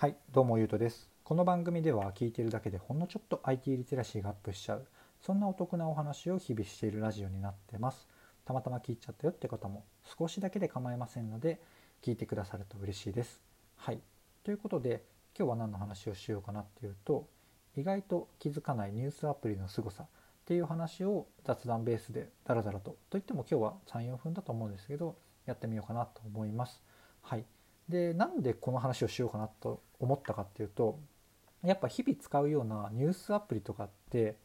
はい、どうもゆうとです。この番組では聞いているだけでほんのちょっと IT リテラシーがアップしちゃう、そんなお得なお話を日々しているラジオになってます。たまたま聞いちゃったよって方も少しだけで構いませんので、聞いてくださると嬉しいです。はい、ということで今日は何の話をしようかなっていうと、意外と気づかないニュースアプリの凄さっていう話を雑談ベースでダラダラと、といっても今日は3、4分だと思うんですけど、やってみようかなと思います。はい。でなんでこの話をしようかなと思ったかっていうとやっぱ日々使うようなニュースアプリとかって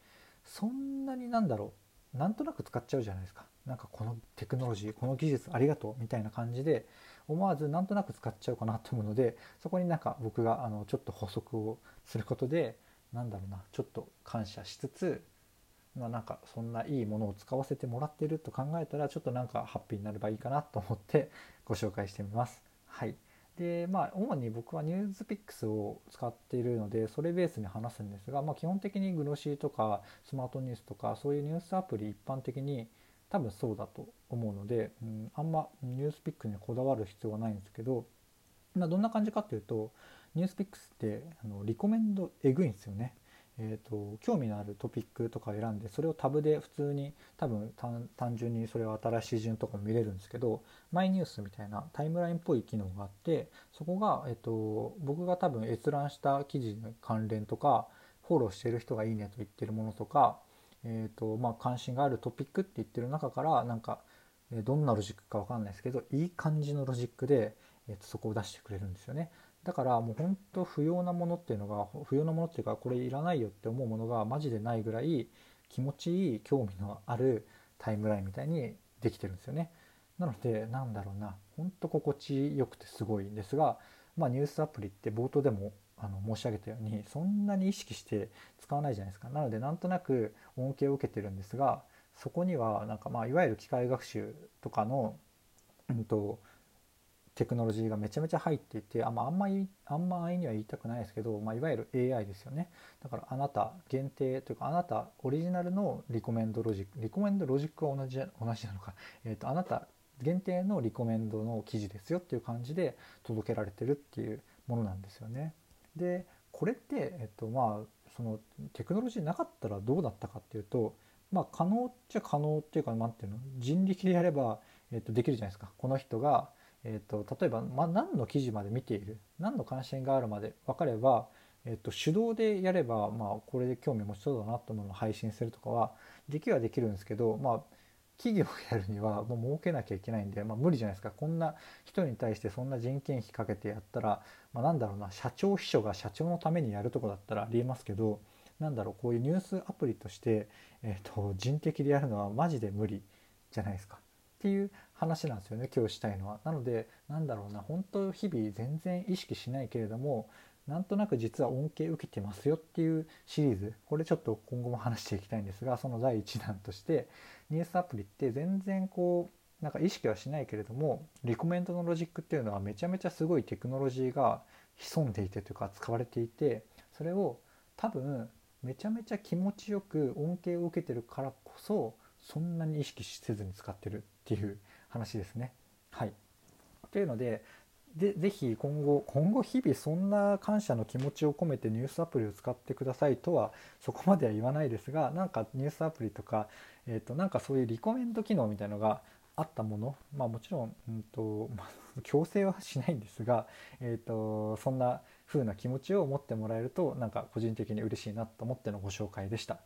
そんなになんだろうなんとなく使っちゃうじゃないですかなんかこのテクノロジーこの技術ありがとうみたいな感じで思わずなんとなく使っちゃうかなと思うのでそこになんか僕があのちょっと補足をすることでなんだろうなちょっと感謝しつつまあなんかそんないいものを使わせてもらってると考えたらちょっとなんかハッピーになればいいかなと思ってご紹介してみます。はいでまあ主に僕はニュースピックスを使っているのでそれベースに話すんですが、まあ、基本的にグロシーとかスマートニュースとかそういうニュースアプリ一般的に多分そうだと思うので、うん、あんまニュースピックにこだわる必要はないんですけど、まあ、どんな感じかっていうとニュースピックスってあのリコメンドえぐいんですよね。えーと、興味のあるトピックとか選んでそれをタブで普通に多分単純にそれを新しい順とかも見れるんですけどマイニュースみたいなタイムラインっぽい機能があってそこが、えーと、僕が多分閲覧した記事の関連とかフォローしてる人がいいねと言ってるものとか、えーとまあ、関心があるトピックって言ってる中からなんかどんなロジックか分かんないですけどいい感じのロジックで、えー、とそこを出してくれるんですよね。だからもう本当不要なものっていうのが不要なものっていうかこれいらないよって思うものがマジでないぐらい気持ちいい興味のあるタイムラインみたいにできてるんですよね。なのでなんだろうな本当心地よくてすごいんですが、まあ、ニュースアプリって冒頭でもあの申し上げたようにそんなに意識して使わないじゃないですか。なのでなんとなく恩恵を受けてるんですがそこにはなんかまあいわゆる機械学習とかの、うんとテクノロジーがめちゃめちゃ入っていてあ,、まあ、あんまりあんま安易には言いたくないですけど、まあ、いわゆる AI ですよねだからあなた限定というかあなたオリジナルのリコメンドロジックリコメンドロジックは同じ同じなのか、えーと、あなた限定のリコメンドの記事ですよっていう感じで届けられてるっていうものなんですよね。でこれって、えっとまあ、そのテクノロジーなかったらどうだったかっていうと、まあ、可能っちゃ可能っていうか何ていうの？人力でやれば、えっと、できるじゃないですか。この人がえーと、例えば、ま、何の記事まで見ている何の関心があるまで分かれば、えーと、手動でやれば、まあ、これで興味持ちそうだなと思うのを配信するとかはできはできるんですけど、まあ、企業をやるにはもう儲けなきゃいけないんで、まあ、無理じゃないですかこんな人に対してそんな人件費かけてやったら、まあ、なんだろうな社長秘書が社長のためにやるとこだったらありえますけどなんだろうこういうニュースアプリとして、えーと人的でやるのはマジで無理じゃないですか。っていう話なんですよね今日したいのは。なのでなんだろうな本当日々全然意識しないけれどもなんとなく実は恩恵受けてますよっていうシリーズこれちょっと今後も話していきたいんですがその第1弾としてニュースアプリって全然こうなんか意識はしないけれどもリコメントのロジックっていうのはめちゃめちゃすごいテクノロジーが潜んでいてというか使われていてそれを多分めちゃめちゃ気持ちよく恩恵を受けてるからこそそんなに意識せずに使ってるっていう話ですね。はい、というのででぜひ今後今後日々そんな感謝の気持ちを込めてニュースアプリを使ってくださいとはそこまでは言わないですがなんかニュースアプリとか、えーと、なんかそういうリコメント機能みたいのがあったものまあもちろん、うんとまあ、強制はしないんですが、えーと、とそんな風な気持ちを持ってもらえるとなんか個人的に嬉しいなと思ってのご紹介でした。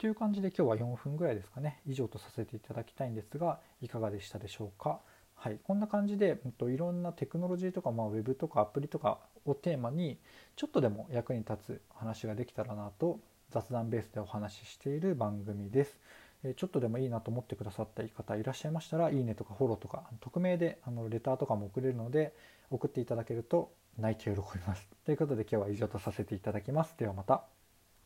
という感じで今日は4分ぐらいですかね。以上とさせていただきたいんですがいかがでしたでしょうか？はい。こんな感じで、うん、といろんなテクノロジーとか、まあ、ウェブとかアプリとかをテーマにちょっとでも役に立つ話ができたらなと雑談ベースでお話ししている番組です。ちょっとでもいいなと思ってくださった方いらっしゃいましたらいいねとかフォローとか匿名であのレターとかも送れるので送っていただけると泣いて喜びます。ということで今日は以上とさせていただきます。ではまた。